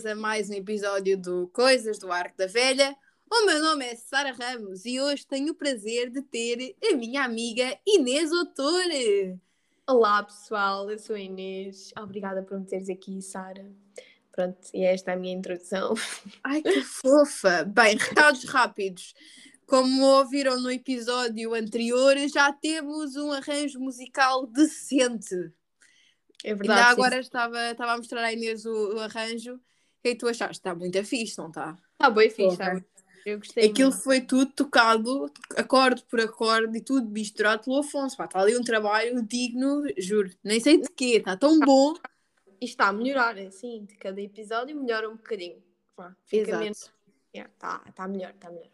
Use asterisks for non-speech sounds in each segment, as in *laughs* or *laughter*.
Bem-vindos a mais um episódio do Coisas do Arco da Velha. O meu nome é Sara Ramos e hoje tenho o prazer de ter a minha amiga Inês Otore. Olá, pessoal, eu sou a Inês. Obrigada por me teres aqui, Sara. Pronto, e esta é a minha introdução. *laughs* Ai, que fofa! Bem, recados rápidos. Como ouviram no episódio anterior, já temos um arranjo musical decente. É verdade. Ainda sim. agora estava, estava a mostrar à Inês o, o arranjo. Que é que tu achaste? Está muito fixe, não está? Está bem fixe, está. Eu gostei. Aquilo muito. foi tudo tocado, acorde por acorde e tudo misturado pelo Afonso. Pá, está ali um trabalho digno, juro. Nem sei de quê, está tão bom. E está a melhorar, assim, de cada episódio melhora um bocadinho. Fica Exato. menos. Yeah, Está está melhor, está melhor.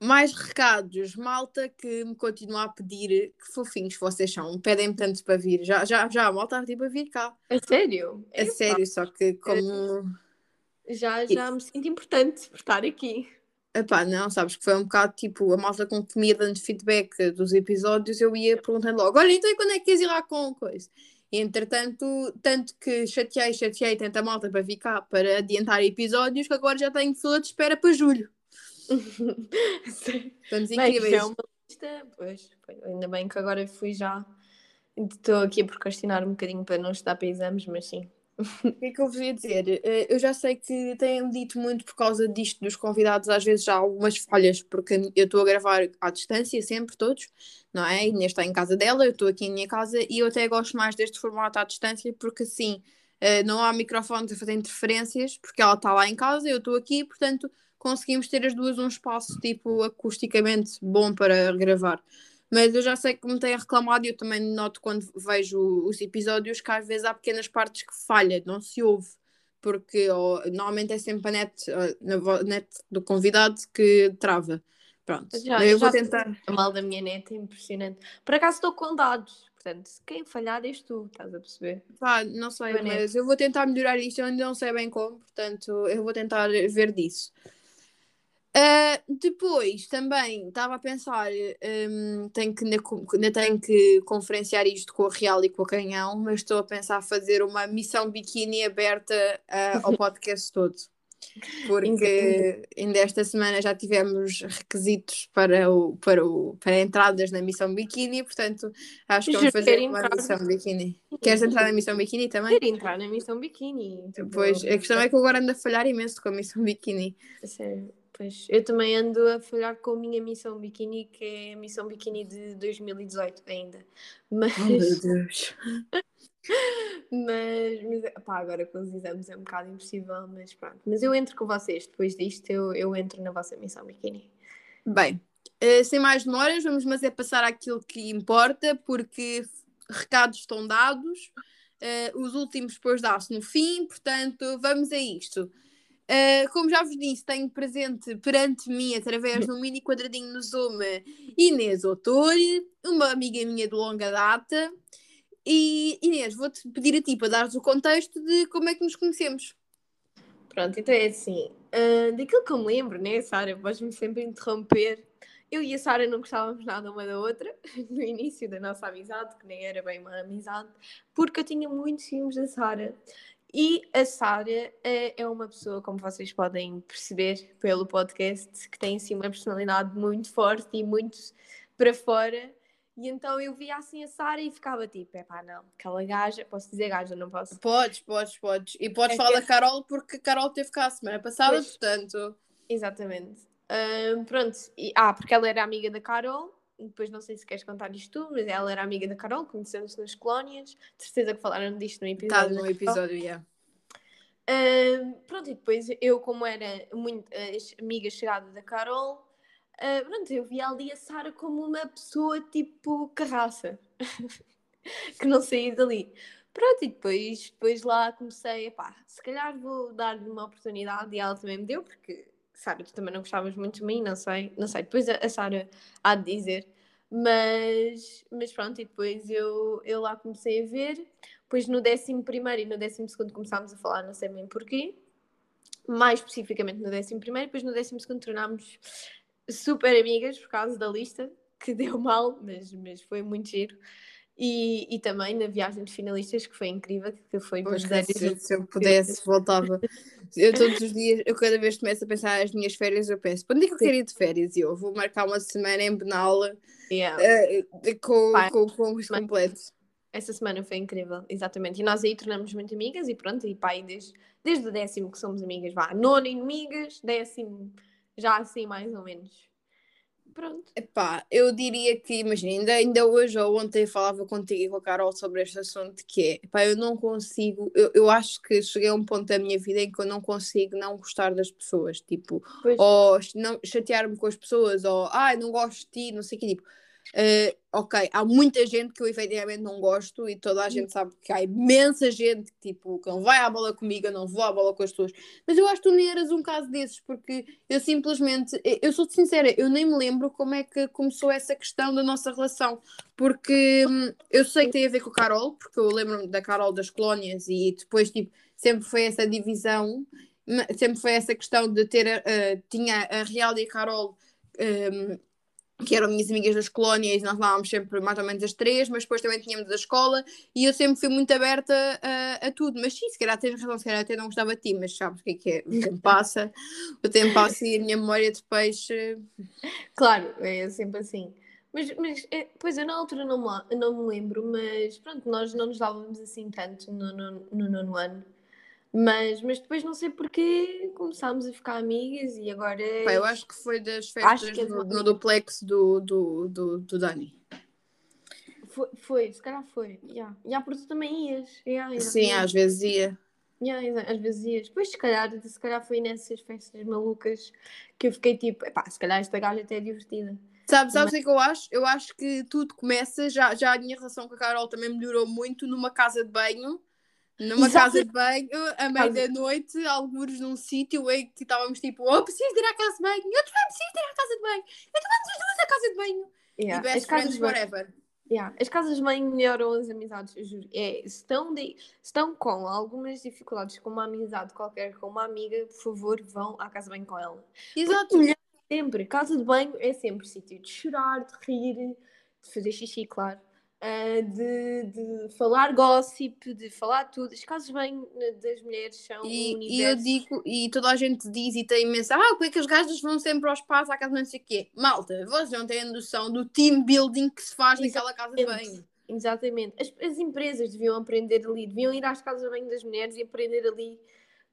Mais recados, malta que me continua a pedir que fofinhos vocês são, pedem-me tanto para vir. Já, já, já, a malta está tipo a vir cá. É sério? É Epá, sério, só que como. Já, já me sinto importante por estar aqui. Epá, não, sabes que foi um bocado tipo a malta com que me ia dando feedback dos episódios, eu ia perguntando logo: olha, então quando é que queres ir lá com coisa? E entretanto, tanto que chateei, chateei tanta malta para vir cá para adiantar episódios que agora já tenho fila de espera para julho. *laughs* Estamos Bem, isto incríveis. é uma lista. Pois, pois, ainda bem que agora fui já. Estou aqui a procrastinar um bocadinho para não estudar para exames, mas sim. O que é que eu vos ia dizer? Eh, Eu já sei que têm dito muito por causa disto dos convidados, às vezes há algumas falhas, porque eu estou a gravar à distância, sempre, todos, não é? Inês está em casa dela, eu estou aqui em minha casa e eu até gosto mais deste formato à distância, porque assim não há microfones a fazer interferências, porque ela está lá em casa, eu estou aqui, portanto conseguimos ter as duas um espaço tipo acusticamente bom para gravar. Mas eu já sei que me têm reclamado e eu também noto quando vejo os episódios que às vezes há pequenas partes que falha, não se ouve. Porque normalmente é sempre a net, na net do convidado que trava. Pronto. Já- eu vou já- tentar. A mal da minha neta é impressionante. Por acaso estou com dados, portanto, quem falhar és tu, estás a perceber? Pá, não sei, net. mas eu vou tentar melhorar isto. Eu ainda não sei bem como, portanto, eu vou tentar ver disso. Ah, depois também estava a pensar, hum, tenho que, ainda, tenho que conferenciar isto com a Real e com a Canhão, mas estou a pensar fazer uma missão biquíni aberta ah, ao *laughs* podcast todo. Porque ainda esta semana já tivemos requisitos para, o, para, o, para entradas na missão biquíni, portanto acho que vamos fazer uma entrar. missão biquíni. Queres entrar na missão biquíni também? Quero entrar na missão biquíni. tipo, Pois, a questão é que eu agora ando a falhar imenso com a missão biquíni. Sério, pois, eu também ando a falhar com a minha missão biquíni, que é a missão biquíni de 2018 ainda. Mas, Oh, meu Deus. *laughs* mas, mas pá, agora com os exames é um bocado impossível, mas pronto. Mas eu entro com vocês, depois disto eu, eu entro na vossa missão biquíni. Bem, eh, sem mais demoras, vamos mas é passar àquilo que importa, porque recados estão dados, eh, os últimos depois dá-se no fim, portanto, vamos a isto. Eh, como já vos disse, tenho presente perante mim, através de um mini quadradinho no Zoom, Inês Otori, uma amiga minha de longa data. E Inês, vou-te pedir a ti para dares o contexto de como é que nos conhecemos. Pronto, então é assim, ah, daquilo que eu me lembro, né, Sara, vais-me sempre interromper. Eu e a Sara não gostávamos nada uma da outra *laughs* no início da nossa amizade, que nem era bem uma amizade, porque eu tinha muitos ciúmes da Sara. E a Sara eh, é uma pessoa, como vocês podem perceber pelo podcast, que tem assim uma personalidade muito forte e muito para fora. E então eu via assim a Sara e ficava tipo, é pá, não, aquela gaja, posso dizer gaja, não posso. Podes, podes, podes. E podes É falar que- da Carol, porque a Carol teve cá a semana passada, Pois. portanto. Exatamente. Pronto. E- ah, porque ela era amiga da Carol. Depois não sei se queres contar isto tu, mas ela era amiga da Carol, conhecemos-se nas colónias. De certeza que falaram disto no Está episódio. no da Carol. episódio, yeah. Ahm, pronto, e depois eu, como era muito as amiga chegada da Carol, ah, pronto, eu via ali a Sara como uma pessoa tipo carraça, *laughs* que não saía dali. Pronto, e depois, depois lá comecei, pá, se calhar vou dar-lhe uma oportunidade e ela também me deu, porque Sara, tu também não gostavas muito de mim, não sei, não sei, depois a, Sara há de dizer, mas, mas pronto, e depois eu, eu lá comecei a ver, depois no 11 e no 12 começámos a falar, não sei bem porquê, mais especificamente no 11 depois no 12 tornámos super amigas por causa da lista, que *laughs* deu mal, mas, mas foi muito giro. E, e também na viagem de finalistas, que foi incrível, que foi Pois se, se eu pudesse, voltava. Eu todos os dias, eu cada vez começo a pensar as minhas férias, eu penso, para onde é que eu quero ir de férias? E eu vou marcar uma semana em Benalla Yeah. uh, com, Vai. com, com os completos. Essa semana foi incrível, exatamente. E nós aí tornamos muito amigas e pronto, e pai, desde, desde o décimo que somos amigas, vá, nono inimigas, décimo já assim mais ou menos. Pronto. Epá, eu diria que, imagina, ainda, ainda hoje ou ontem falava contigo e com a Carol sobre este assunto que é, epá, eu não consigo, eu, eu acho que cheguei a um ponto da minha vida em que eu não consigo não gostar das pessoas, tipo, Pois, ou não chatear-me com as pessoas, ou ai, não gosto de ti, não sei o que, tipo, eh, ok, há muita gente que eu efetivamente não gosto e toda a gente sabe que há imensa gente que tipo, que não vai à bola comigo, eu não vou à bola com as pessoas, mas eu acho que tu nem eras um caso desses, porque eu simplesmente, eu- sou sincera, eu nem me lembro como é que começou essa questão da nossa relação, porque hum, eu sei que tem a ver com a Carol, porque eu lembro-me da Carol das colónias e depois tipo, sempre foi essa divisão, sempre foi essa questão de ter, eh, tinha a Real e a Carol hum, que eram minhas amigas das colónias, e nós falávamos sempre mais ou menos as três, mas depois também tínhamos da escola, e eu sempre fui muito aberta a, a tudo. Mas sim, se calhar tens razão, se calhar até não gostava de ti, mas sabes o que é que é? O tempo *laughs* passa, o tempo passa e a minha memória de peixe. Claro, é sempre assim. Mas, mas é, pois eu na altura não me, não me lembro, mas pronto, nós não nos dávamos assim tanto no, no, no nono ano. Mas, mas depois não sei porque começámos a ficar amigas e agora. Pá, eu acho que foi das festas é no, de- no duplex do, do, do, do Dani. Foi, foi, se calhar foi. Yeah. Yeah, porque tu também ias. Yeah, Sim, às vezes ia. Yeah, às vezes ias. Depois, se calhar, se calhar foi nessas festas malucas que eu fiquei tipo, epá, se calhar esta gaja até é divertida. Sabes, sabes o que é que eu acho? Eu acho que tudo começa, já, já a minha relação com a Carol também melhorou muito numa casa de banho. Numa Exato. casa de banho, à meia da noite, alguns num sítio em que estávamos tipo, oh, preciso de ir à casa de banho, eu também preciso de ir à casa de banho, então vamos as duas à casa de banho. Yeah. E best As casas friends de banho- forever. Yeah, As casas de banho melhoram as amizades, eu juro. É, se estão, de- estão com algumas dificuldades com uma amizade qualquer, com uma amiga, por favor, vão à casa de banho com ela. Exato. Melhor sempre. Casa de banho é sempre sítio de chorar, de rir, de fazer xixi, claro. Ah, de, de falar gossip, de falar tudo. Casas de banho eh, das mulheres são um E, e eu universo. digo, e toda a gente diz e tem imensa, ah, porque é que as gajas vão sempre ao espaço, à casa de não sei o quê. Malta, vocês não têm noção do team building que se faz naquela casa de Exatamente. banho. Exatamente. As, as empresas deviam aprender ali, deviam ir às casas de banho das mulheres e aprender ali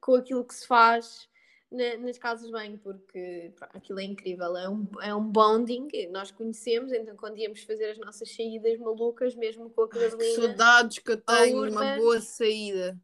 com aquilo que se faz nas casas de banho, porque aquilo é incrível, é um, é um bonding, nós conhecemos, então quando íamos fazer as nossas saídas malucas, mesmo com a Que Carolina, saudades que eu tenho de uma boa saída.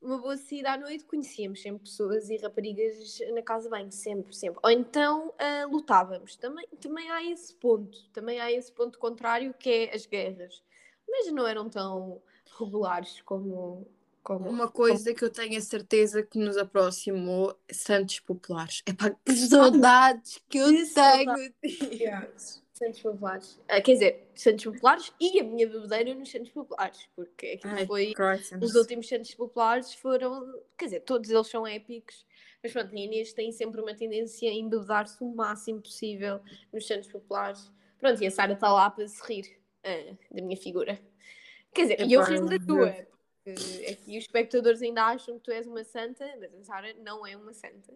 uma boa saída à noite, conhecíamos sempre pessoas e raparigas na casa de banho, sempre, sempre. Ou então ah, lutávamos. Também, também há esse ponto, também há esse ponto contrário que é as guerras. Mas não eram tão regulares como. Como Uma coisa que eu tenho a certeza que nos aproximou, Santos Populares. Epá, que saudades que eu Que tenho. Santos Populares. Ah, quer dizer, Santos Populares e a minha bebedeira nos Santos Populares, porque aquilo Ai, foi. Os últimos Santos Populares foram. Quer dizer, todos eles são épicos. Mas pronto, a Inês tem sempre uma tendência a embebedar-se o máximo possível nos Santos Populares. Pronto, e a Sara está lá para se rir ah, da minha figura. Quer dizer, e eu rio da tua. Porque Aqui os espectadores ainda acham que tu és uma santa, mas a Sara não é uma santa.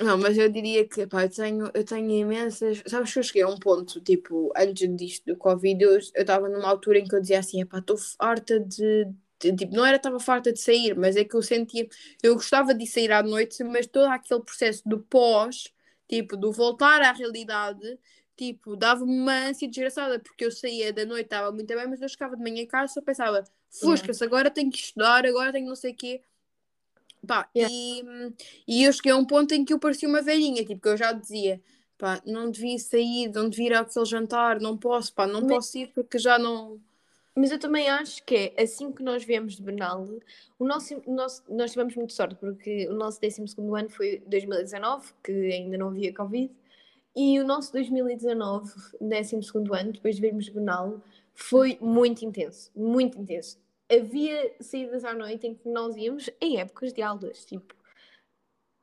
Não, mas eu diria que pá, eu, tenho, eu tenho imensas. Sabes que eu cheguei a um ponto, tipo, antes disto do Covid, eu estava numa altura em que eu dizia assim: epá, estou farta de. Tipo, não era estava farta de sair, mas é que eu sentia. Eu gostava de sair à noite, mas todo aquele processo do pós, tipo, do voltar à realidade, tipo, dava-me uma ânsia desgraçada, porque eu saía da noite, estava muito bem, mas eu chegava de manhã em casa só pensava: fusca-se, agora tenho que estudar, agora tenho não sei o quê. Pá, Yeah. e, e eu cheguei a um ponto em que eu parecia uma velhinha, tipo, que eu já dizia, pá, não devia sair, não devia ir àquele jantar, não posso, pá, não Mas- posso ir porque já não... Mas eu também acho que é assim que nós viemos de Benal, o nosso, o nosso- nós tivemos muita sorte, porque o nosso 12 ano foi 2019, que ainda não havia Covid, e o nosso 2019, 12 ano, depois de vermos Benal, foi muito intenso, muito intenso. Havia saídas à noite em que nós íamos em épocas de aulas, tipo,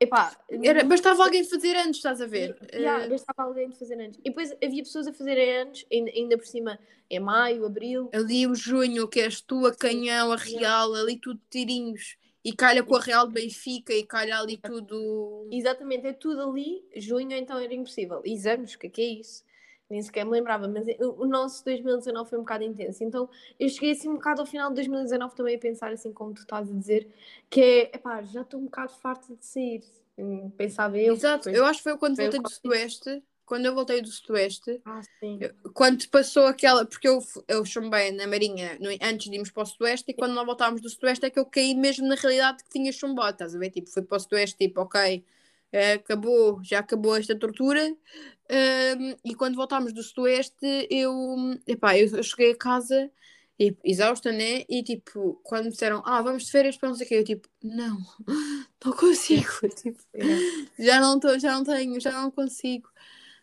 Epá, Era, bastava alguém fazer antes, estás a ver? Yeah, Eh, bastava alguém de fazer antes. E depois havia pessoas a fazerem antes, ainda, ainda por cima, em maio, abril. ali o junho, que és tu, a canhão, a real, ali tudo tirinhos. E calha com a Real de Benfica e calha ali tudo. Exatamente, é tudo ali. Junho então era impossível. Exames, o que é que é isso? Nem sequer me lembrava, mas o o nosso 2019 foi um bocado intenso. Então eu cheguei assim um bocado ao final de 2019 também a pensar assim como tu estás a dizer, que é, epá, já estou um bocado farta de sair. Hum, Pensava eu. Exato, Depois- eu acho que foi quando foi voltei do. Sudoeste. Quando eu voltei do Sudoeste, Ah, quando passou aquela. Porque eu, eu chumbei na Marinha no- antes de irmos para o Sudoeste e quando nós voltámos do Sudoeste é que eu caí mesmo na realidade que tinha chumbado, estás a ver? Tipo, fui para o Sudoeste, tipo, ok, acabou, já acabou esta tortura. Ahm, e quando voltámos do Sudoeste, eu, epá, eu, eu cheguei a casa e, exausta, né? E tipo, quando me disseram, ah, vamos de férias para não sei o quê, eu tipo, não, *laughs* não consigo. *laughs* Tipo, já não tô, já não tenho, já não consigo.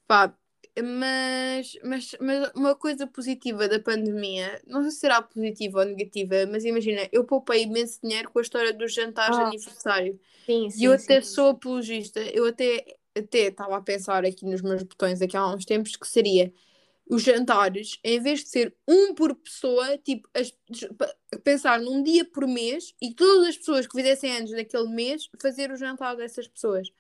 Pá, mas, mas, mas uma coisa positiva da pandemia, não sei se será positiva ou negativa, mas imagina, eu poupei imenso dinheiro com a história dos jantares de Ah. aniversário. Sim, E sim, eu até sim. sou apologista, eu até até estava a pensar aqui nos meus botões aqui há uns tempos que seria os jantares, em vez de ser um por pessoa, tipo, as- pa- pensar num dia por mês e todas as pessoas que fizessem anos naquele mês fazer o jantar dessas pessoas.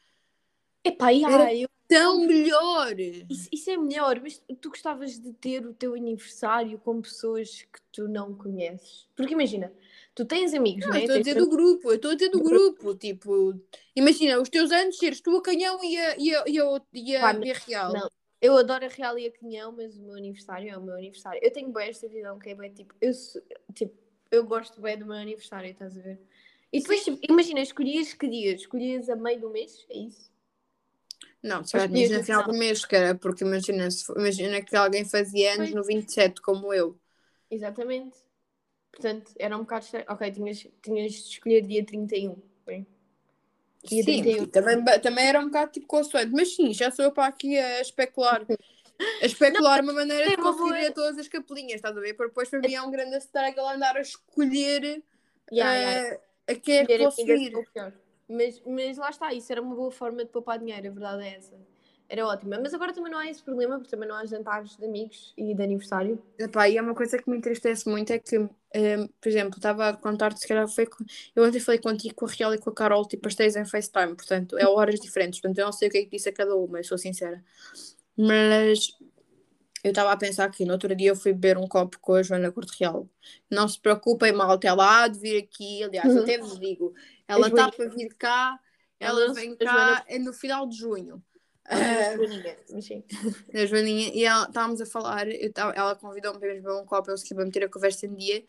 Epá, e, Era- eu- Tão melhor! isso, isso é melhor, mas tu gostavas de ter o teu aniversário com pessoas que tu não conheces. Porque imagina, tu tens amigos, Não, né? eu estou a Tens dizer do grupo, eu estou a dizer do grupo, tipo, imagina, os teus anos seres tu a canhão e a, e a, e a, e a, Pá, e a real. não. Eu adoro a Real e a Canhão, mas o meu aniversário é o meu aniversário. Eu tenho bem esta visão que é bem tipo, eu, sou- tipo, eu gosto bem do meu aniversário, estás a ver? E depois, tipo, imagina, escolhias que dia? Escolhias a meio do mês? É isso? Não, se calhar Os tinhas dias no final do mês, cara, porque imagina, se, imagina que alguém fazia anos no 27, como eu. Exatamente. Portanto, era um bocado estranho. Ok, tinhas, tinhas de escolher dia 31. Bem. Dia Sim, 31. e também, também era um bocado tipo consoante, mas sim, já sou eu para aqui a especular. A especular uma maneira é de uma conseguir a todas as capelinhas, estás a ver? Porque depois para mim é um grande struggle andar a escolher Yeah, eh, yeah. a quem é que Escolher Mas, mas lá está, isso era uma boa forma de poupar dinheiro, a verdade é essa. Era ótima. Mas agora também não há esse problema, porque também não há jantares de amigos e de aniversário. Epá, e é uma coisa que me entristece muito é que, eh, por exemplo, estava a contar-te, se calhar foi com... eu ontem falei contigo com a Real e com a Carol, tipo as três em FaceTime, portanto, é horas diferentes, portanto eu não sei o que é que disse a cada uma, eu sou sincera. Mas eu estava a pensar que no outro dia eu fui beber um copo com a Joana Corte Real. Não se preocupem, malta, ela há de vir aqui, aliás, Uhum. até vos digo, ela A está para vir cá, ela Ela- vem a cá Joana- é no final de junho. Ah, Joaninha, sim. *laughs* a Joaninha, e ela, estávamos a falar, eu ela convidou-me para beber um copo, eu segui para meter a conversa em dia,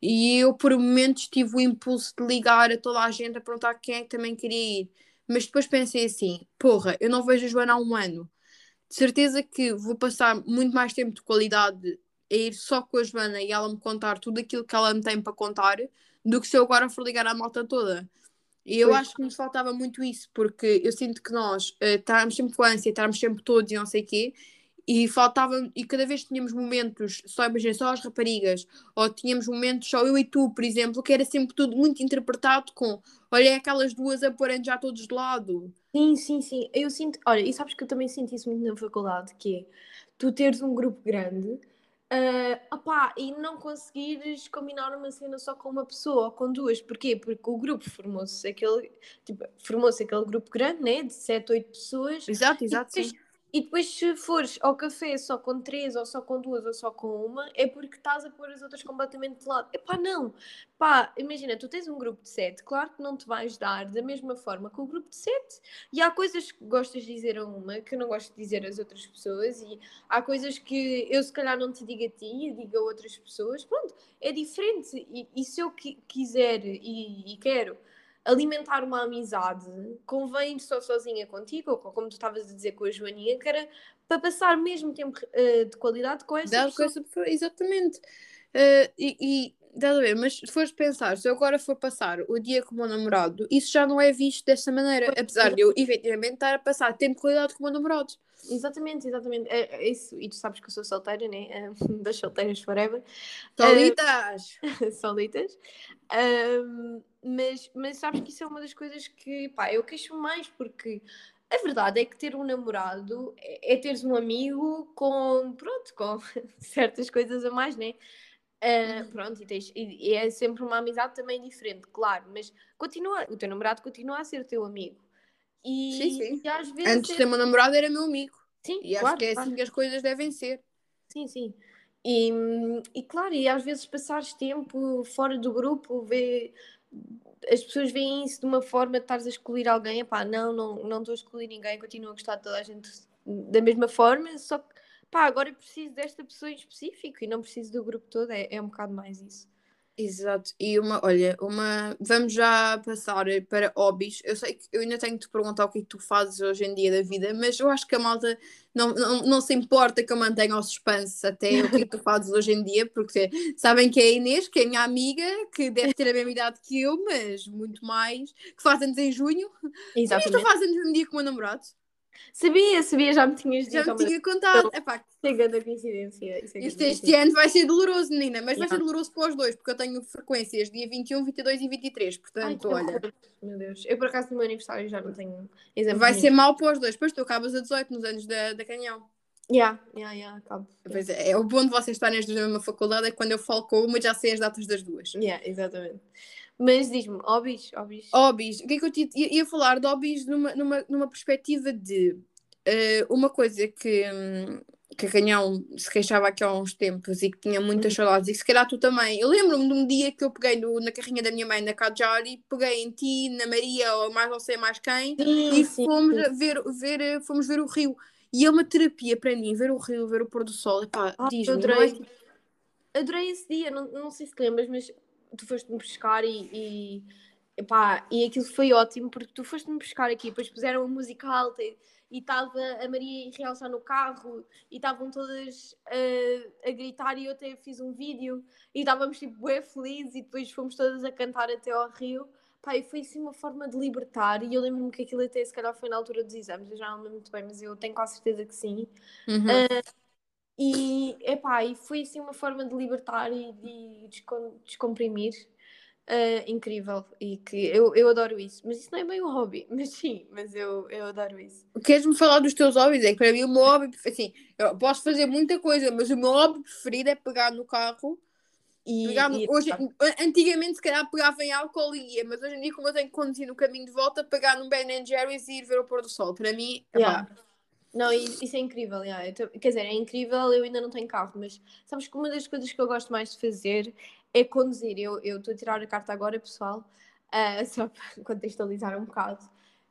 e eu por momentos tive o impulso de ligar a toda a gente a perguntar quem é que também queria ir. Mas depois pensei assim, porra, eu não vejo a Joana há um ano. De certeza que vou passar muito mais tempo de qualidade a ir só com a Joana e ela me contar tudo aquilo que ela me tem para contar, do que se eu agora for ligar à malta toda. E eu Pois. acho que nos faltava muito isso, porque eu sinto que nós eh, estávamos sempre com ânsia, estávamos sempre todos e não sei o quê, e faltava, e cada vez tínhamos momentos, só imagina, só as raparigas, ou tínhamos momentos só eu e tu, por exemplo, que era sempre tudo muito interpretado com olha aquelas duas a porem já todos de lado. Sim, sim, sim. Eu sinto, olha, e sabes que eu também sinto isso muito na faculdade, que é tu teres um grupo grande, ah, opá, e não conseguires combinar uma cena só com uma pessoa ou com duas. Porquê? Porque o grupo formou-se aquele, tipo, formou-se aquele grupo grande, né, de 7, 8 pessoas. Exato, exato, depois- sim. E depois, se fores ao café só com três, ou só com duas, ou só com uma, é porque estás a pôr as outras completamente de lado. Epá, não! Pá, imagina, tu tens um grupo de sete, claro que não te vais dar da mesma forma que o grupo de sete. E há coisas que gostas de dizer a uma que eu não gosto de dizer às outras pessoas, e há coisas que eu se calhar não te digo a ti e digo a outras pessoas. Pronto, é diferente. E, e se eu qui- quiser e, e quero alimentar uma amizade, convém só sozinha contigo, ou com- como tu estavas a dizer com a Joaninha, que era para passar mesmo tempo eh, de qualidade com essa Dado com pessoa. essa pessoa, exatamente. Eh, e, e Estás a ver? Mas se fores pensar, se eu agora for passar o dia com o meu namorado, isso já não é visto dessa maneira. Apesar de eu efetivamente estar a passar tempo de qualidade com o meu namorado. Exatamente, exatamente. É, é isso. E tu sabes que eu sou solteira, né? É, *laughs* das solteiras forever. Solitas! Uh, *laughs* solitas. Um, mas, mas sabes que isso é uma das coisas que, pá, eu queixo mais porque a verdade é que ter um namorado é, é teres um amigo com, pronto, com *laughs* certas coisas a mais, né? Uh, pronto, e, tens, e, e, é sempre uma amizade também diferente, claro, mas continua, o teu namorado continua a ser teu amigo. E, sim, sim. E às vezes Antes de ter meu namorado era meu amigo. Sim, e claro, acho que é assim que as coisas devem ser. Sim, sim. E, e claro, e às vezes passares tempo fora do grupo, ver as pessoas veem isso de uma forma de estares a excluir alguém, pá, não, não, não estou a excluir ninguém, continuo a gostar de toda a gente da mesma forma, só que pá, agora eu preciso desta pessoa em específico e não preciso do grupo todo, é, é um bocado mais isso. Exato, e uma, olha, uma, vamos já passar para hobbies. Eu sei que eu ainda tenho que te perguntar o que é que tu fazes hoje em dia da vida, mas eu acho que a malta não, não, não se importa que eu mantenha o suspense até o que é que tu fazes hoje em dia, porque sabem que é a Inês, que é a minha amiga, que deve ter a mesma idade que eu, mas muito mais, que faz anos em junho. Exatamente. E tu fazes anos no mesmo dia com o meu namorado? Sabia, sabia, já me tinhas dito. Já me tinha contado. Então, Epá, chega da coincidência. Isso é Isto este ano vai ser doloroso, menina, mas yeah. vai ser doloroso para os dois, porque eu tenho frequências dia 21, 22 e 23. Portanto, Ai, olha. Horror. Meu Deus, eu por acaso no meu aniversário já não tenho exame. Vai ser mal para os dois, depois tu acabas a 18 nos anos da, da Canhão. Yeah, yeah, yeah, acabo. Pois é, é, o bom de vocês estarem as duas na mesma faculdade é que quando eu falo com uma já sei as datas das duas. Yeah, exatamente. Mas diz-me, hobbies, hobbies. Hobbies. O que é que eu te, ia, ia falar de hobbies numa, numa, numa perspectiva de Uh, uma coisa que, um, que a Canhão se queixava aqui há uns tempos e que tinha muitas uhum. saudades, e se calhar tu também. Eu lembro-me de um dia que eu peguei no, na carrinha da minha mãe na Cajari, peguei em ti, na Maria, ou mais não sei mais quem, sim, e fomos sim. ver, ver, eh, fomos ver o rio. E é uma terapia para mim, ver o rio, ver o pôr do sol. Epá, ah, diz-me, adorei, é? adorei esse dia, não, não sei se te lembras, mas tu foste-me pescar e, e, e aquilo foi ótimo porque tu foste-me pescar aqui, depois puseram a música alta. E, estava a Maria e Real já no carro e estavam todas a, a gritar e eu até fiz um vídeo e estávamos tipo bem felizes e depois fomos todas a cantar até ao rio. Pá, e foi assim uma forma de libertar e eu lembro-me que aquilo até se calhar foi na altura dos exames, eu já não lembro muito bem, mas eu tenho quase certeza que sim. Uhum. Uh, e, epá, e foi assim uma forma de libertar e de descomprimir uh, incrível e que eu, eu adoro isso. Mas isso não é bem um hobby, *laughs* mas sim, mas eu, eu adoro isso. Queres-me falar dos teus hobbies? É que para mim o meu hobby, assim, eu posso fazer muita coisa, mas o meu hobby preferido é pegar no carro. E, pegar no, e hoje, antigamente se calhar pegava em álcool e ia, mas hoje em dia como eu tenho que conduzir no caminho de volta, pegar num Ben Jerry's e ir ver o pôr do sol, para mim, yeah. Não, isso é incrível, yeah. tô, quer dizer, é incrível, eu ainda não tenho carro, mas sabes que uma das coisas que eu gosto mais de fazer é conduzir. Eu estou a tirar a carta agora, pessoal, uh, *laughs* só para contextualizar um bocado.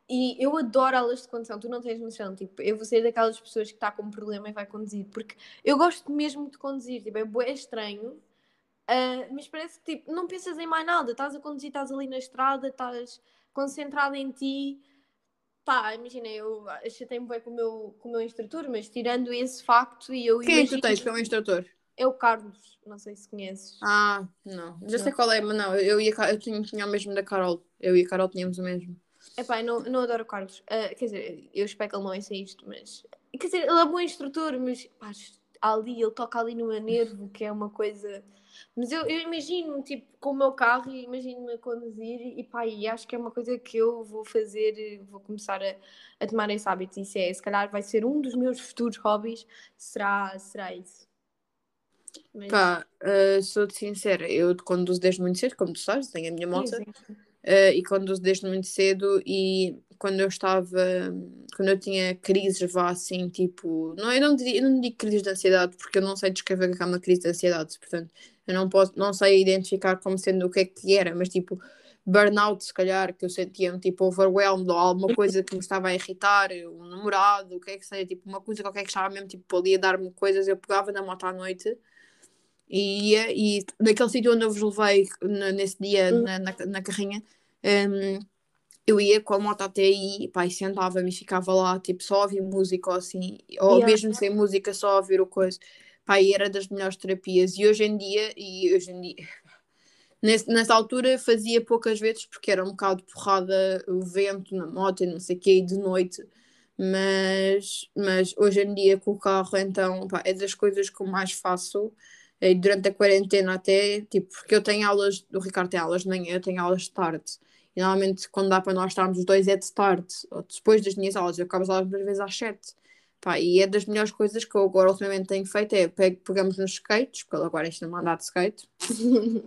E eu adoro aulas de condução, tu não tens noção, tipo, eu vou ser daquelas pessoas que está com um problema e vai conduzir, porque eu gosto mesmo de conduzir, tipo, é estranho, uh, mas parece que, tipo, não pensas em mais nada, estás a conduzir, estás ali na estrada, estás concentrado em ti, pá, imagina, eu chatei-me bem com o, meu, com o meu instrutor, mas tirando esse facto e eu... Quem é que tu tens como instrutor? É o Carlos, não sei se conheces. Ah, não. Já sei qual é, mas não, eu, ia, eu tinha, tinha o mesmo da Carol. Eu e a Carol tínhamos o mesmo. É pá, não, não adoro o Carlos. Uh, quer dizer, eu espero que ele não ouça isto, mas. Quer dizer, ele é bom instrutor, mas pá, ali, ele toca ali no nervo, que é uma coisa. Mas eu, eu imagino, tipo, com o meu carro e imagino-me a conduzir e pá, e acho que é uma coisa que eu vou fazer, vou começar a, a tomar esse hábito. Isso é, se calhar vai ser um dos meus futuros hobbies, será, será isso. Mas... Pá, uh, sou-te sincera, eu conduzo desde muito cedo, como tu sabes, tenho a minha moto. Uh, e conduzo desde muito cedo e quando eu estava, quando eu tinha crises, vá assim, tipo, não, eu não, diria, eu não digo crises de ansiedade, porque eu não sei descrever o que é uma crise de ansiedade, portanto, eu não posso, não sei identificar como sendo o que é que era, mas tipo, burnout, se calhar, que eu sentia-me tipo overwhelmed ou alguma coisa que me estava a irritar, um namorado, o que é que seja, tipo, uma coisa qualquer que estava mesmo tipo ali a dar-me coisas, eu pegava na moto à noite e ia, e naquele sítio onde eu vos levei nesse dia hum. na, na, na carrinha, um, eu ia com a moto até aí pá, e sentava-me e ficava lá, tipo, só a ouvir música ou assim, ou yeah. mesmo sem música, só a ouvir o coisa. Pá, e era das melhores terapias. E hoje em dia, e hoje em dia, *laughs* Nesse, nessa altura fazia poucas vezes porque era um bocado porrada o vento na moto e não sei o quê, e de noite. Mas, mas hoje em dia com o carro, então, pá, é das coisas que eu mais faço. E durante a quarentena até, tipo, porque eu tenho aulas, o Ricardo tem aulas de manhã, eu tenho aulas de tarde. E normalmente quando dá para nós estarmos os dois é de tarde, ou depois das minhas aulas, eu acabo as aulas muitas vezes às sete. Pá, e é das melhores coisas que eu agora ultimamente tenho feito é pegamos nos skates, porque agora isto não andar de skate, *laughs* Sim,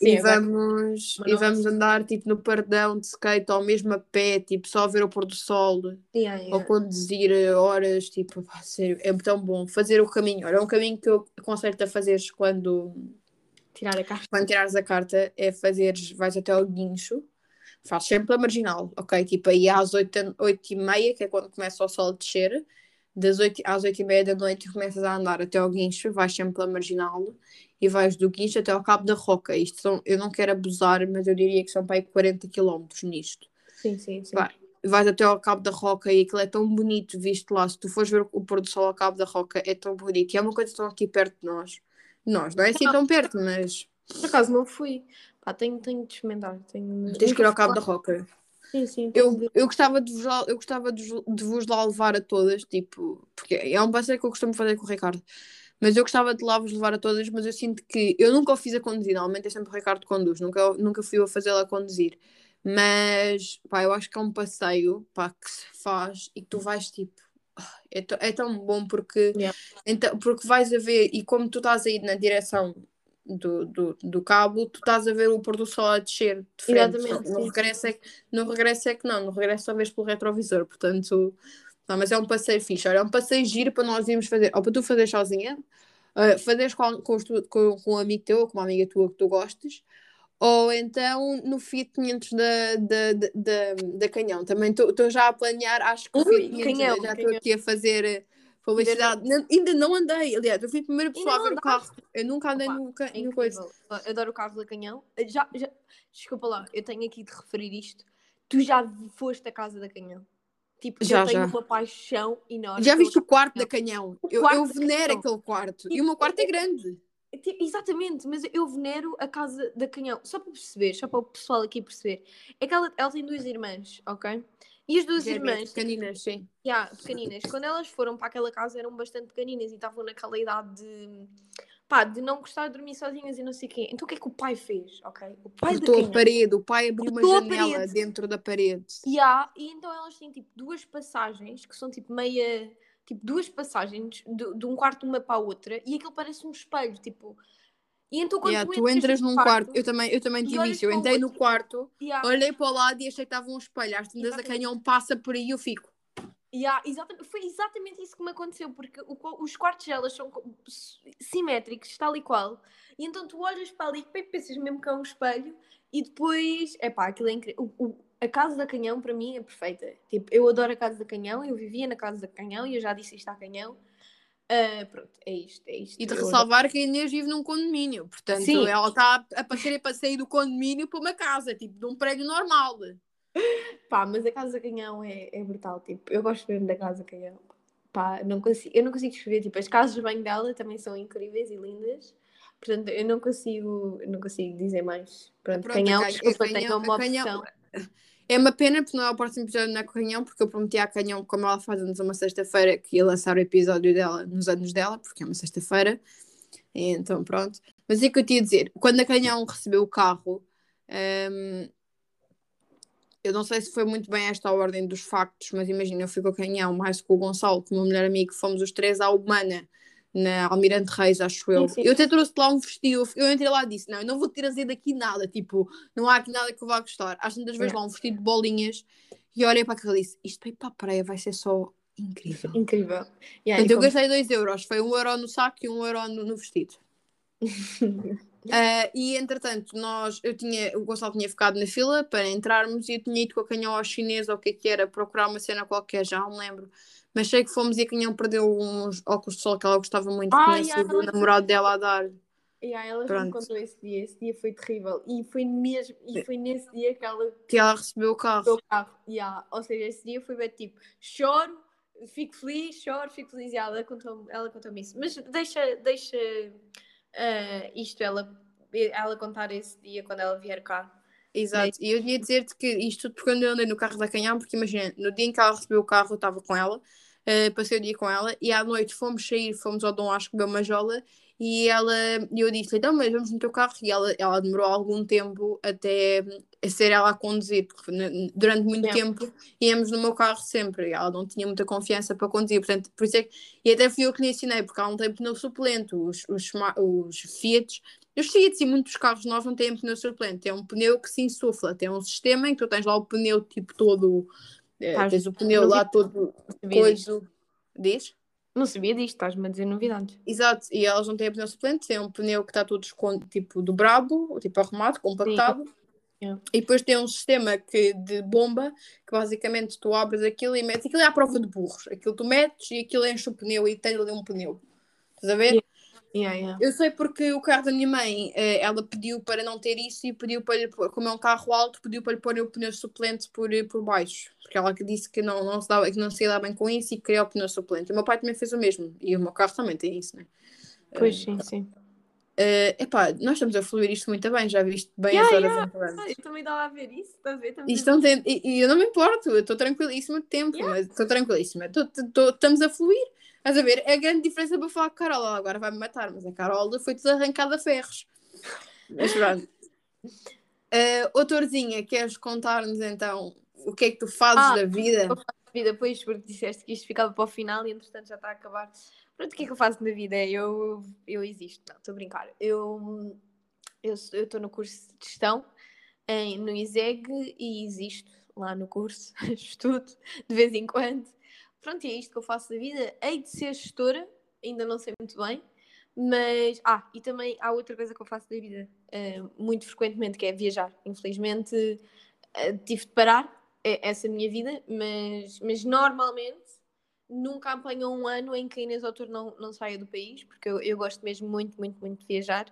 e, vamos, e vamos andar tipo no pardão de skate ou mesmo a pé, tipo só ver o pôr do sol yeah, yeah. ou conduzir horas, tipo, pá, sério, é tão bom fazer o caminho. Olha, é um caminho que eu aconselho-te a fazeres quando tirar a carta. Quando tirares a carta é fazeres, vais até ao guincho, fazes sempre a marginal, ok? Tipo aí às 8, 8 e meia, que é quando começa o sol a descer das 8 às 8 e meia da noite começas a andar até ao guincho, vais sempre pela marginal e vais do guincho até ao cabo da roca. Isto são, eu não quero abusar, mas eu diria que são para aí 40 km nisto. Sim, sim, sim. Vai, vais até ao cabo da roca e aquilo é tão bonito visto lá. Se tu fores ver o pôr do sol ao cabo da roca, é tão bonito. E é uma coisa tão aqui perto de nós. Nós, não é assim tão perto, mas. Por acaso não fui. Tenho, tenho de experimentar. Tenho... Tens que ir ao cabo da roca. Sim, sim. Eu, eu gostava, de vos, eu gostava de, de vos lá levar a todas, tipo, porque é um passeio que eu costumo fazer com o Ricardo. Mas eu gostava de lá vos levar a todas, mas eu sinto que eu nunca o fiz a conduzir, normalmente é sempre o Ricardo que conduz, nunca, nunca fui eu a fazê-la conduzir. Mas, pá, eu acho que é um passeio, pá, que se faz e que tu vais, tipo, é, é tão bom porque, yeah. então, porque vais a ver, e como tu estás aí na direção do, do, do cabo, tu estás a ver o pôr do sol a descer de frente. Exatamente, no, regresso é, no regresso é que não, no regresso só vês pelo retrovisor, portanto, não, mas é um passeio fixe, é um passeio giro para nós irmos fazer, ou para tu fazer sozinha, uh, fazeres com, com, com, com um amigo teu ou com uma amiga tua que tu gostes, ou então no Fiat 500 da, da, da, da, Canhão. Também estou já a planear, acho que o Fiat 500 canhão, já estou aqui a fazer Publicidade. Ainda não, ainda não andei, aliás, eu fui a primeira pessoa a ver o carro. Eu nunca andei Opa, nunca, é no coisa. Adoro o carro da Canhão. Já, já, desculpa lá, eu tenho aqui de referir isto. Tu já foste à casa da Canhão? Tipo, já, eu tenho já. uma paixão enorme. Já viste o quarto da Canhão? Eu, eu venero aquele quarto. E, e o meu quarto é, é grande. Exatamente, mas eu venero a casa da Canhão. Só para perceber, só para o pessoal aqui perceber. É que ela, ela tem duas irmãs, ok? E as duas irmãs. Pequeninas, sim. Yeah, pequeninas. Quando elas foram para aquela casa eram bastante pequeninas e estavam naquela idade de. Pá, de não gostar de dormir sozinhas e não sei o quê. Então o que é que o pai fez, ok? O pai Cortou a parede, o pai abriu uma janela dentro da parede. Yeah, e então elas têm tipo duas passagens que são tipo meia. Tipo, duas passagens de, de um quarto uma para a outra e aquilo parece um espelho, tipo e então quando yeah, tu, entras, entras num quarto, quarto, eu também, eu também tive isso. Eu entrei no quarto, yeah. olhei para o lado e achei que estava um espelho. Às tantas a canhão passa por aí e eu fico. Yeah, exatamente, foi exatamente isso que me aconteceu, porque o, os quartos delas são simétricos, tal e qual. E então tu olhas para ali e pensas mesmo que é um espelho, e depois, é pá, aquilo é incrível. O, o, a casa da Canhão para mim é perfeita. Tipo, eu adoro a casa da Canhão, eu vivia na casa da Canhão e eu já disse isto à Canhão. Uh, pronto, é isto, é isto. E de ressalvar que a Inês vive num condomínio, portanto Sim. ela está a, querer para sair do condomínio para uma casa, tipo, de um prédio normal. Pá, mas a Casa Canhão é, é brutal, tipo, eu gosto mesmo da Casa Canhão. Pá, não consigo, eu não consigo escrever, tipo, as casas de banho dela também são incríveis e lindas. Portanto, eu não consigo, não consigo dizer mais. Pronto, Pronto Canhão, desculpa, tenho uma opção. É uma pena porque não é o próximo episódio na Canhão, porque eu prometi à Canhão, como ela faz anos uma sexta-feira, que ia lançar o episódio dela nos anos dela, porque é uma sexta-feira. Então, pronto. Mas é que eu te ia dizer, quando a Canhão recebeu o carro, hum, eu não sei se foi muito bem esta a ordem dos factos, mas imagina, eu fui com a Canhão, mais com o Gonçalo, com o meu melhor amigo, fomos os três à Humana na Almirante Reis, acho eu. Sim, sim. Eu até trouxe lá um vestido, eu entrei lá e disse: Não, eu não vou trazer daqui nada, tipo, não há aqui nada que eu vá gostar. Às tantas vezes lá um vestido de bolinhas e olhei para aquilo e disse: Isto para ir para a praia vai ser só incrível. Incrível. Yeah, então eu gastei 2 euros, foi 1 um euro no saco e 1 um euro no, no vestido. Uh, *laughs* e entretanto, nós, eu tinha, o Gonçalo tinha ficado na fila para entrarmos e eu tinha ido com a canhão ao chinês ou o que é que era, procurar uma cena qualquer, já não me lembro. Mas sei que fomos e a Canhão perdeu uns óculos de sol que ela gostava muito, ah, tinha yeah, o namorado dela a dar. Yeah, ela já me contou esse dia, esse dia foi terrível. E foi, mesmo, e foi nesse dia que ela, que ela recebeu o carro. O carro. Yeah. Ou seja, esse dia foi bem tipo, choro, fico feliz, choro, fico feliz. E ela contou-me ela contou isso. Mas deixa, deixa uh, isto ela ela contar esse dia quando ela vier cá. Exato, e eu ia dizer-te que isto tudo porque eu andei no carro da Canhão, porque imagina, no dia em que ela recebeu o carro, eu estava com ela, uh, passei o dia com ela, e à noite fomos sair, fomos ao Dom Acho beber uma jola, e ela, eu disse então, mas vamos no teu carro, e ela, ela demorou algum tempo até ser ela a conduzir, porque durante muito tempo íamos no meu carro sempre, e ela não tinha muita confiança para conduzir, portanto, por isso é que, e até fui eu que lhe ensinei, porque ela não tem pneu suplente, os, os, os Fiat, os Fiat e muitos carros novos não têm pneu suplente, é um pneu que se insufla, tem um sistema em que tu tens lá o pneu tipo todo, é, tens o pneu lá todo coisa, diz? Não sabia disto, estás-me a dizer novidades. Exato, e elas não têm pneu suplente, tem um pneu que está todo tipo dobrado, tipo arrumado, compactado. Yeah. E depois tem um sistema que, de bomba que basicamente tu abres aquilo e metes aquilo é à prova de burros. Aquilo tu metes e aquilo enche o pneu e tem ali um pneu. Estás a ver? Yeah. Yeah, yeah. Eu sei porque o carro da minha mãe, eh, ela pediu para não ter isso e pediu para lhe pôr, como é um carro alto, pediu para lhe pôr o pneu suplente por, eh, por baixo. Porque ela disse que não, não, se dava, que não se ia dar bem com isso e queria o pneu suplente. O meu pai também fez o mesmo. E o meu carro também tem isso, né? Pois sim, sim. Uh, epá, nós estamos a fluir isto muito bem, já viste bem yeah, as horas yeah. Eu também estava a ver isso, estás a ver? Tem, e, e, eu não me importo, eu estou tranquilíssima de tempo, yeah. estou tranquilíssima. Tô, tô, tô, estamos a fluir. Estás a ver? É a grande diferença para falar com a Carol. Ela agora vai-me matar, mas a Carol foi desarrancada a ferros. Mas pronto. Uh, Outorzinha, queres contar-nos então o que é que tu fazes ah, da vida? Eu faço da vida, pois, porque disseste que isto ficava para o final e entretanto já está a acabar. Pronto, o que é que eu faço na vida? Eu, eu existo, não, estou a brincar. Eu estou no curso de gestão em, no ISEG e existo lá no curso, *laughs* estudo de vez em quando pronto, é isto que eu faço da vida. Hei de ser gestora, ainda não sei muito bem, mas. Ah, e também há outra coisa que eu faço da vida uh, muito frequentemente, que é viajar. Infelizmente uh, tive de parar é essa minha vida, mas, mas normalmente nunca apanho um ano em que a Inês Autor não, não saia do país, porque eu, eu gosto mesmo muito, muito, muito de viajar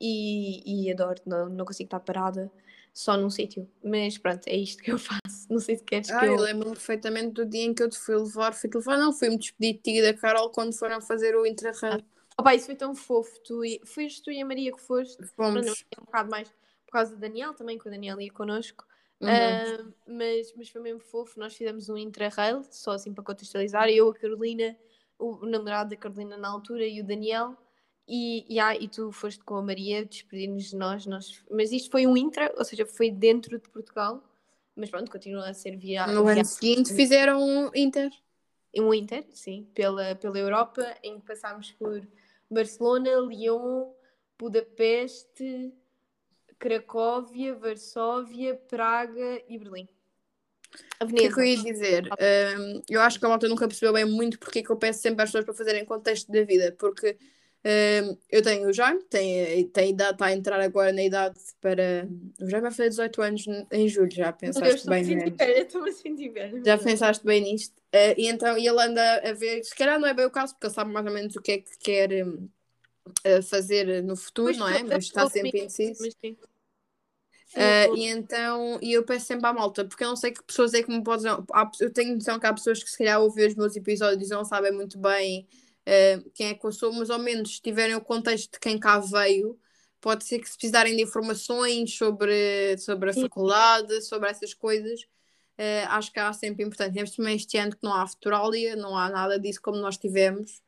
e, e adoro, não, não consigo estar parada só num sítio. Mas pronto, é isto que eu *laughs* faço. Não sei se queres ah, que eu. eu lembro-me perfeitamente do dia em que eu te fui levar. Fui-te levar, não, fui-me despedir de ti e da Carol quando foram fazer o Intrarrail. Ah, opa, isso foi tão fofo. Tu e... Foste tu e a Maria que foste. Fomos. um bocado mais por causa do Daniel também, que o Daniel ia connosco. Uhum. Uh, mas, mas foi mesmo fofo. Nós fizemos um Intrarrail, só assim para contextualizar. Eu, a Carolina, o namorado da Carolina na altura e o Daniel. E, e, ah, e tu foste com a Maria despedir-nos de nós, nós. Mas isto foi um intra, ou seja, foi dentro de Portugal. Mas pronto, continua a ser via. No via... ano seguinte fizeram um Inter. Um Inter, sim, pela, pela Europa, em que passámos por Barcelona, Lyon, Budapeste, Cracóvia, Varsóvia, Praga e Berlim. O que é que eu ia dizer? Um, eu acho que a malta nunca percebeu bem muito porque é que eu peço sempre às pessoas para fazerem contexto da vida, porque eu tenho o Jaime, tem, tem idade, está a entrar agora na idade para. O Jaime vai fazer 18 anos em julho, já pensaste bem nisto. Já pensaste bem nisto. Uh, e então ele anda a ver, se calhar não é bem o caso, porque ele sabe mais ou menos o que é que quer uh, fazer no futuro, pois não é? Mas está sempre indeciso. Uh, e então, e eu peço sempre à malta, porque eu não sei que pessoas é que me podem. Eu tenho noção que há pessoas que se calhar ouvem os meus episódios e não sabem muito bem uh, quem é que eu sou, mas ao menos se tiverem o contexto de quem cá veio, pode ser que se precisarem de informações sobre, sobre a faculdade, sobre essas coisas, uh, acho que há sempre importante. Temos também este ano que não há Futuralia, não há nada disso como nós tivemos.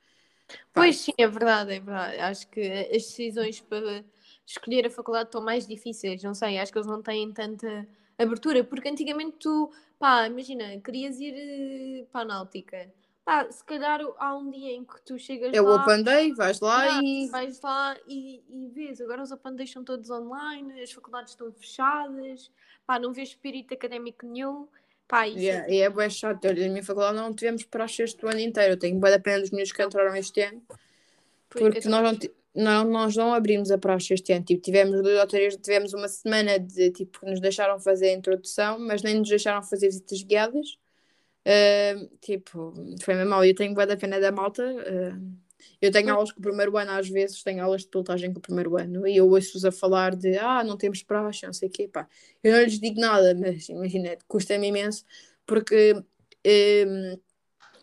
Pois sim, é verdade, é verdade. Acho que as decisões para escolher a faculdade estão mais difíceis, não sei, acho que eles não têm tanta abertura, porque antigamente tu, pá, imagina, querias ir eh, para a Náutica Pá, se calhar há um dia em que tu chegas é lá. É o Open Day, vais lá e. Vais lá e, e vês. Agora os Open Days são todos online, as faculdades estão fechadas, pá, não vês espírito académico nenhum. Pá, isso yeah, é... E é bem chato. Na minha faculdade não tivemos para este ano inteiro. Eu tenho bem a pena dos meus que entraram este ano. Porque nós não, não, nós não abrimos a praxe este ano. Tipo, tivemos dois ou três, tivemos uma semana de tipo, nos deixaram fazer a introdução, mas nem nos deixaram fazer visitas guiadas. Uh, tipo, foi mesmo mal. Eu tenho boa da pena da malta. Uh, eu tenho aulas com o primeiro ano, às vezes, tenho aulas de pilotagem com o primeiro ano, e eu ouço-os a falar de ah, não temos praxe, não sei o quê, pá. Eu não lhes digo nada, *laughs* mas imagina, custa-me imenso, porque um,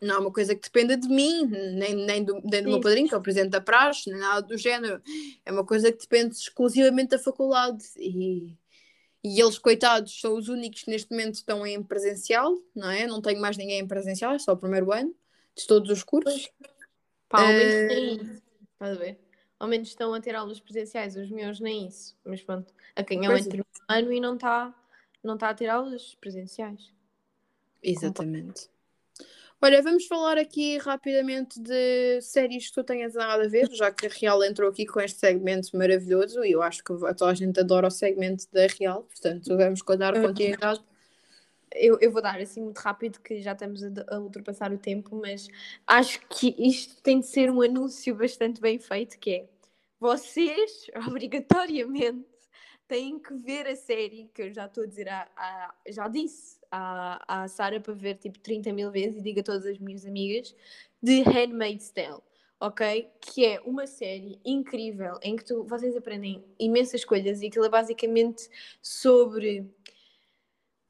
não é uma coisa que dependa de mim, nem, nem do, nem do meu padrinho, que é o presidente da praxe, nem nada do género. É uma coisa que depende exclusivamente da faculdade. E, e eles, coitados, são os únicos que neste momento estão em presencial, não é? Não tenho mais ninguém em presencial, é só o primeiro ano de todos os cursos. Pá, ao menos uh... nem isso. Estás a ver? Ao menos estão a ter aulas presenciais, os meus nem isso. Mas pronto, a quem é o entre ano e não está não tá a ter aulas presenciais. Exatamente. Olha, vamos falar aqui rapidamente de séries que tu tenhas nada a ver, já que a Real entrou aqui com este segmento maravilhoso e eu acho que toda a gente adora o segmento da Real, portanto vamos contar continuidade. Eu, eu vou dar assim muito rápido que já estamos a, a, ultrapassar o tempo, mas acho que isto tem de ser um anúncio bastante bem feito, que é vocês, *laughs* obrigatoriamente, têm que ver a série que eu já estou a dizer, a, a, já disse à, à Sara para ver tipo 30 mil vezes e diga a todas as minhas amigas, de Handmaid's Tale. Ok? Que é uma série incrível em que tu, vocês aprendem imensas coisas e aquilo é basicamente sobre.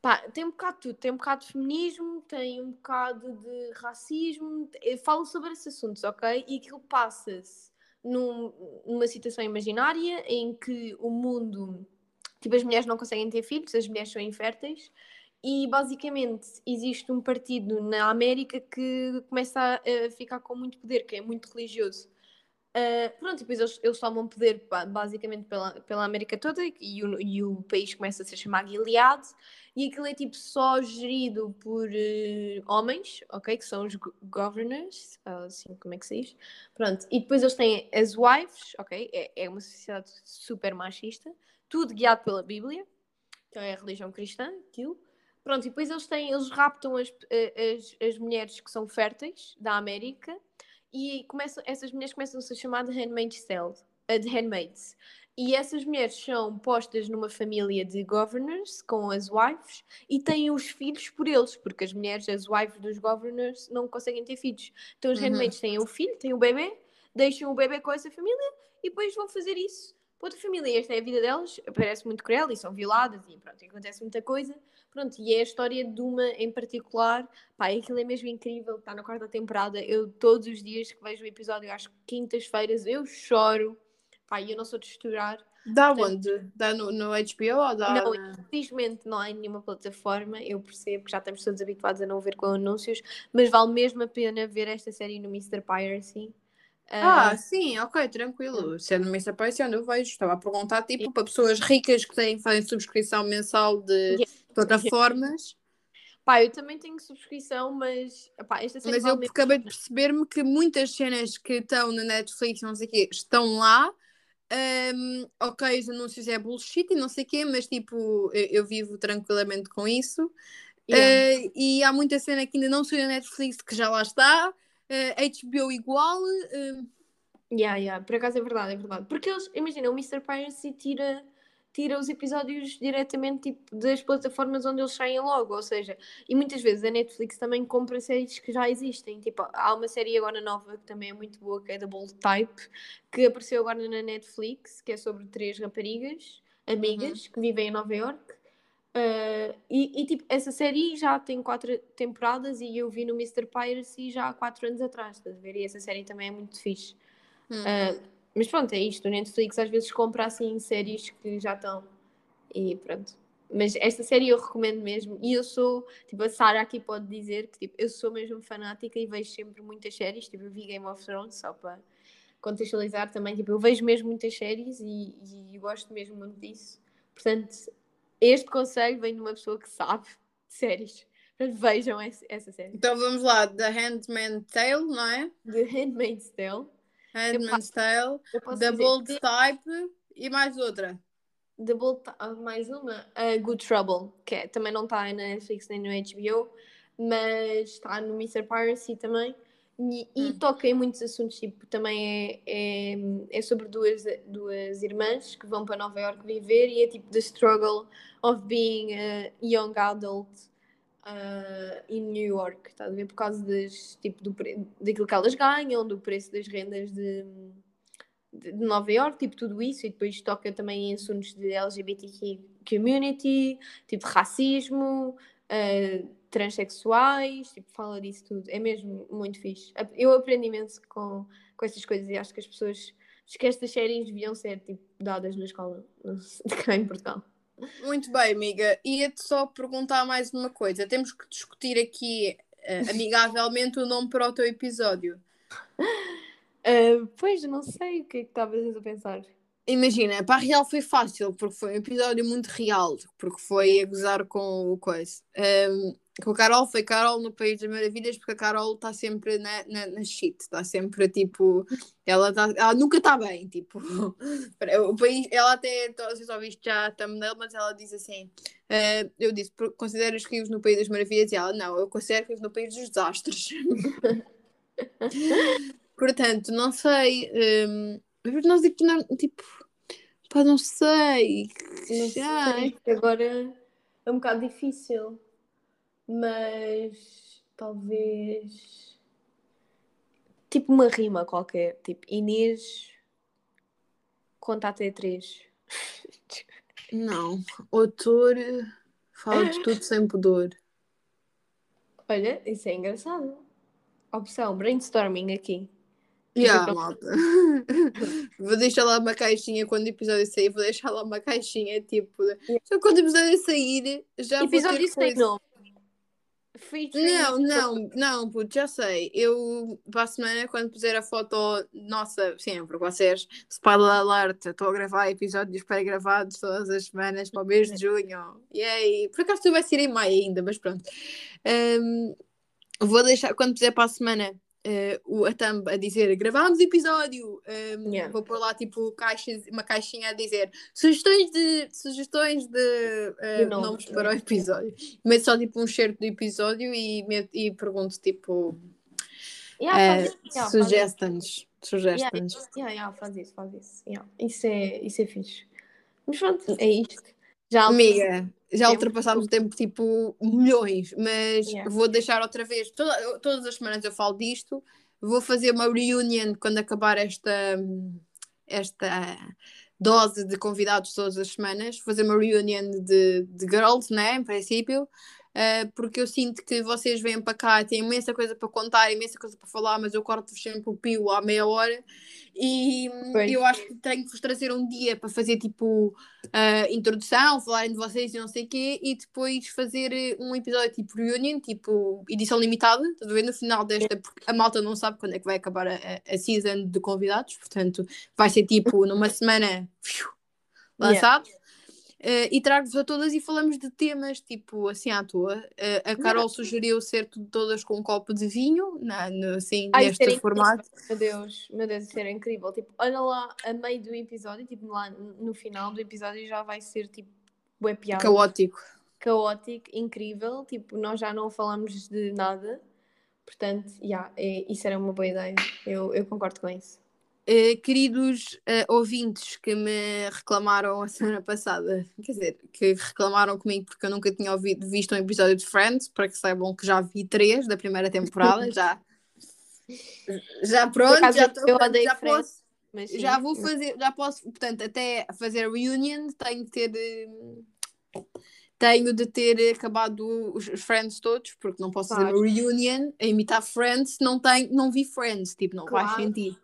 Pá, tem um bocado de tudo, tem um bocado de feminismo, tem um bocado de racismo, falo sobre esses assuntos, ok? E aquilo passa-se num, numa situação imaginária em que o mundo, tipo, as mulheres não conseguem ter filhos, as mulheres são inférteis, e basicamente existe um partido na América que começa a, a ficar com muito poder, que é muito religioso. Uh, pronto, depois eles, eles tomam poder basicamente pela, pela América toda e o, e o país começa a se chamar Gilead e aquilo é tipo só gerido por uh, homens, ok? Que são os governors, assim como é que se diz. Pronto, e depois eles têm as wives, ok? É, é uma sociedade super machista, tudo guiado pela Bíblia, então é a religião cristã, aquilo. Pronto, e depois eles têm, eles raptam as, as, as mulheres que são férteis da América e começam, essas mulheres começam a se chamar de handmaids, de handmaids. E essas mulheres são postas numa família de governors com as wives e têm os filhos por eles, porque as mulheres, as wives dos governors, não conseguem ter filhos. Então os uhum. handmaids têm o filho, têm o bebê, deixam o bebê com essa família e depois vão fazer isso outra família. Esta é a vida delas, parece muito cruel e são violadas e pronto, acontece muita coisa. Pronto, e é a história de uma em particular, pá, aquilo é mesmo incrível, está na quarta temporada. Eu, todos os dias que vejo o episódio, acho que quintas-feiras, eu choro, pá, e eu não sou de estourar. Dá Portanto, onde? Dá no, no HBO ou dá? Não, infelizmente não há em nenhuma plataforma, eu percebo que já estamos todos habituados a não ver com anúncios, mas vale mesmo a pena ver esta série no Mr. Piracy. Ah, uh, sim, ok, tranquilo. Se é no Mr. Piracy, onde eu vejo, estava a perguntar, tipo, para pessoas ricas que têm, fazem subscrição mensal de plataformas. Pá, eu também tenho subscrição, mas pá, esta Mas eu acabei de perceber-me que muitas cenas que estão na Netflix, não sei o quê, estão lá. Um, ok, os anúncios é bullshit e não sei o quê, mas tipo, eu, eu vivo tranquilamente com isso. Yeah. Uh, e há muita cena que ainda não saiu na Netflix que já lá está. Uh, eh, HBO igual. Uh... Yeah, yeah, por acaso é verdade, é verdade. Porque eles, imagina, o Mr. Piracy tira tira os episódios diretamente tipo, das plataformas onde eles saem logo, ou seja, e muitas vezes a Netflix também compra séries que já existem, tipo, há uma série agora nova que também é muito boa, que é da Bold Type, que apareceu agora na Netflix, que é sobre três raparigas, amigas, uhum. que vivem em Nova York, uh, e, e, tipo, essa série já tem quatro temporadas e eu vi no Mr. Piracy já há quatro anos atrás, estás a ver? E essa série também é muito fixe. Uh, mas pronto, é isto. O Netflix às vezes compra assim séries que já estão. E pronto. Mas esta série eu recomendo mesmo. E eu sou, tipo, a Sara aqui pode dizer que tipo, eu sou mesmo fanática e vejo sempre muitas séries. Tipo, eu vi Game of Thrones só para contextualizar também. Tipo, eu vejo mesmo muitas séries e, e gosto mesmo muito disso. Portanto, este conselho vem de uma pessoa que sabe de séries. Vejam essa, essa série. Então vamos lá, The Handmaid's Tale, não é? The Handmaid's Tale. Handmaid's Tale, The Bold Type e mais outra. The Bold ah, mais uma, uh, Good Trouble, que é, também não está na Netflix nem no HBO, mas está no Mr. Piracy também. E, e hum. toca em muitos assuntos, tipo, também é, é, é, sobre duas, duas irmãs que vão para Nova York viver e é tipo the struggle of being a young adult uh, em New York, a ver? Por causa das, tipo, do, daquilo que elas ganham, do preço das rendas de, de, de Nova York, tipo tudo isso, e depois toca também em assuntos de LGBTQ community, tipo racismo, uh, transexuais, tipo, fala disso tudo. É mesmo muito fixe. Eu aprendi imenso com, com estas coisas e acho que as pessoas. Acho que estas séries deviam ser tipo, dadas na escola *laughs* cá em Portugal. Muito bem, amiga. Ia-te só perguntar mais uma coisa. Temos que discutir aqui uh, *laughs* amigavelmente o nome para o teu episódio. Uh, *laughs* pois, não sei o que é que estavas a pensar. Imagina, para a Real foi fácil, porque foi um episódio muito real, porque foi a gozar com o coisa. Um, com a Carol, foi Carol no País das Maravilhas, porque a Carol está sempre na, na, na shit, está sempre tipo. Ela, tá, ela nunca está bem, tipo. *laughs* o país, ela até, vocês já viste já a thumbnail, mas ela diz assim: uh, Eu disse, consideras rios no País das Maravilhas? E ela, não, eu considero rios no País dos Desastres. *laughs* Portanto, não sei. Um, nós aqui não, tipo, pá, não sei. Não sei. Agora é um bocado difícil, mas talvez tipo uma rima qualquer, tipo Inês conta até três. Não, autor fala de tudo sem pudor. Olha, isso é engraçado. Opção, brainstorming aqui. Yeah, malta. *laughs* vou deixar lá uma caixinha quando o episódio sair. Vou deixar lá uma caixinha tipo. Só quando o episódio sair, já episódio vou ter coisa. Nome. Não, não, não, puto, já sei. Eu, para a semana, quando puser a foto nossa, sempre, vocês, spoiler alert, estou a gravar episódios pré-gravados todas as semanas para o mês de junho. E aí, por acaso tu vai ser em maio ainda, mas pronto. Um, vou deixar, quando puser para a semana, uh, o, a thumb a dizer gravámos episódio, um, yeah. vou pôr lá tipo caixas, uma caixinha a dizer sugestões de, sugestões de uh, nomes para o episódio. Meto só tipo um certo do episódio e, meto, e pergunto tipo yeah, uh, yeah, suggestions. Suggestions. Yeah, yeah, faz isso, faz isso. Yeah. Isso, é, isso é fixe. Mas pronto, é isto. Já Amiga, já ultrapassámos o tempo tipo milhões, mas yeah. vou deixar outra vez. Toda, todas as semanas eu falo disto. Vou fazer uma reunion quando acabar esta, esta dose de convidados todas as semanas. Vou fazer uma reunion de, de girls, né? Em princípio. Uh, porque eu sinto que vocês vêm para cá e têm imensa coisa para contar, imensa coisa para falar, mas eu corto-vos sempre o pio à meia hora e pois. eu acho que tenho que vos trazer um dia para fazer tipo uh, introdução, falarem de vocês e não sei o quê, e depois fazer eh, um episódio tipo reunion, tipo edição limitada, estás a ver? No final desta, porque a malta não sabe quando é que vai acabar a, a season de convidados, portanto vai ser tipo numa semana lançado. Yeah. Uh, e trago-vos a todas e falamos de temas, tipo, assim à toa. Uh, a Carol sugeriu ser todas com um copo de vinho, na, no, assim, Ai, neste formato. Meu Deus, meu Deus, isso era incrível. Tipo, olha lá, a meio do episódio, tipo, lá no final do episódio já vai ser, tipo, bué piada. Caótico. Caótico, incrível. Tipo, nós já não falamos de nada. Portanto, yeah, é, isso era uma boa ideia. Eu, eu concordo com isso. Uh, queridos uh, ouvintes que me reclamaram a *laughs* semana passada, quer dizer, que reclamaram comigo porque eu nunca tinha ouvido, visto um episódio de Friends, para que saibam que já vi três da primeira temporada, já. Já pronto, já, tô, já posso. Sim. já vou fazer, já posso, portanto, até fazer a reunion tenho que ter. Tenho de ter acabado os Friends todos, porque não posso claro. fazer reunion a imitar Friends, não, tenho, não vi Friends, tipo, não claro. faz sentido.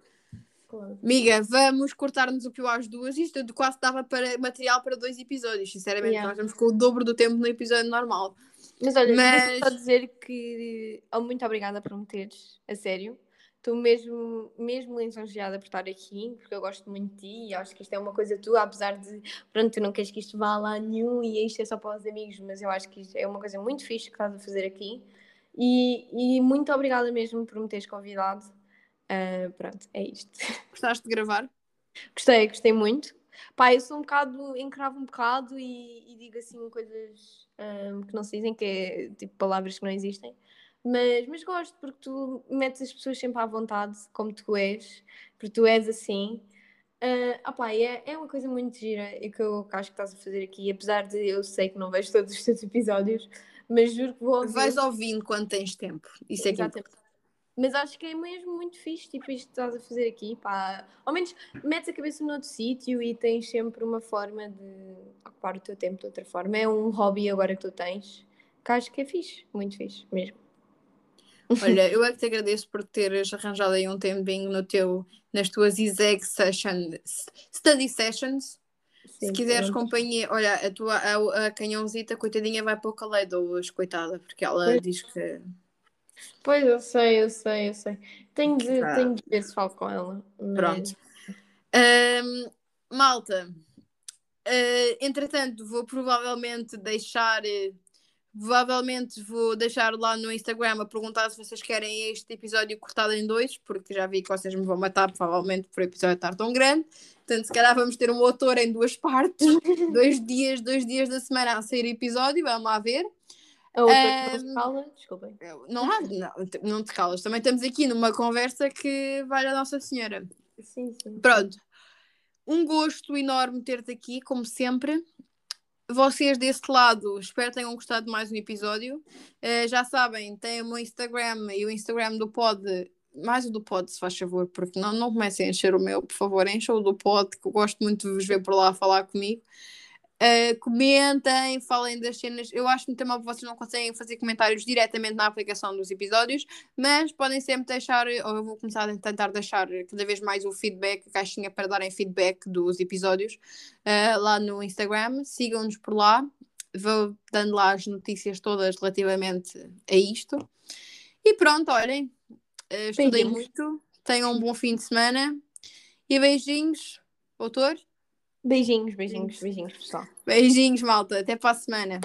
Claro. Miga, vamos cortar-nos o pior às duas. Isto quase dava para material para dois episódios, sinceramente. Yeah. Nós vamos com o dobro do tempo no episódio normal. Mas olha, Mas... só dizer que oh, muito obrigada por me teres, a sério. Estou mesmo, mesmo lisonjeada por estar aqui, porque eu gosto muito de ti e acho que isto é uma coisa tua, apesar de, pronto, tu não queres que isto vá lá nenhum e isto é só para os amigos, mas eu acho que isto é uma coisa muito fixe que estás a fazer aqui. E, e muito obrigada mesmo por me teres convidado. Uh, pronto, é isto. *laughs* Gostaste de gravar? Gostei, gostei muito. Pá, eu sou um bocado, encravo um bocado e, e digo assim coisas um, que não se dizem, que é tipo palavras que não existem. Mas, mas gosto porque tu metes as pessoas sempre à vontade, como tu és, porque tu és assim. Uh, opá, é, é uma coisa muito gira e que eu acho que estás a fazer aqui, apesar de eu sei que não vejo todos os teus episódios, mas juro que vou ouvir. Vais ouvindo quando tens tempo. Isso é que mas acho que é mesmo muito fixe, tipo, isto que estás a fazer aqui, pá. Ao menos metes a cabeça noutro sítio e tens sempre uma forma de ocupar o teu tempo de outra forma. É um hobby agora que tu tens, que acho que é fixe, muito fixe mesmo. Olha, eu é que te *laughs* agradeço por teres arranjado aí um tempinho no teu, nas tuas exec sessions, study sessions. Sim, Se quiseres pronto. companhia, olha, a tua a, a canhãozita, coitadinha, vai para o Caleido hoje, coitada, porque ela pois. diz que. Pois eu sei, eu sei, eu sei. Tenho de, ah. tenho de ver se falo com ela. Mas... Pronto. Um, malta, uh, entretanto, vou provavelmente deixar. Provavelmente vou deixar lá no Instagram a perguntar se vocês querem este episódio cortado em dois, porque já vi que vocês me vão matar, provavelmente, por o episódio estar tão grande. Portanto, se calhar vamos ter um autor em duas partes, *laughs* dois dias, dois dias da semana a sair episódio, vamos lá ver. A outra um, cala, desculpem. Não há, não, não te calas. Também estamos aqui numa conversa que vale a Nossa Senhora. Sim, sim. Pronto. Um gosto enorme ter-te aqui, como sempre vocês desse lado, espero que tenham gostado de mais um episódio. Uh, já sabem, tem o meu Instagram e o Instagram do Pod, mais o do Pod, se faz favor, porque não, não comecem a encher o meu, por favor, encham o do Pod, que eu gosto muito de vos ver por lá falar comigo. Uh, comentem, falem das cenas. Eu acho que também vocês não conseguem fazer comentários diretamente na aplicação dos episódios, mas podem sempre deixar, ou eu vou começar a tentar deixar cada vez mais o feedback, a caixinha para darem feedback dos episódios uh, lá no Instagram. Sigam-nos por lá, vou dando lá as notícias todas relativamente a isto. E pronto, olhem, uh, estudei muito, tenham um bom fim de semana e beijinhos, autor. Beijinhos, beijinhos, beijinhos, pessoal. Beijinhos, malta. Até para a semana.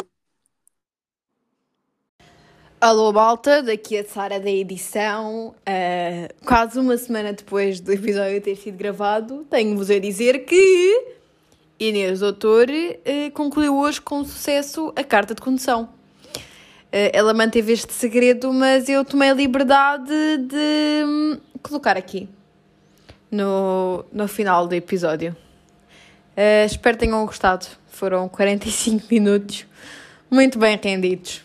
Alô, malta. Daqui a Sara da edição. Uh, quase uma semana depois do episódio ter sido gravado, tenho-vos a dizer que Inês Doutor uh, concluiu hoje com sucesso a carta de condução. Uh, ela manteve este segredo, mas eu tomei a liberdade de hum, colocar aqui no, no final do episódio. Eh, espero que tenham gostado. Foram 45 minutos muito bem rendidos.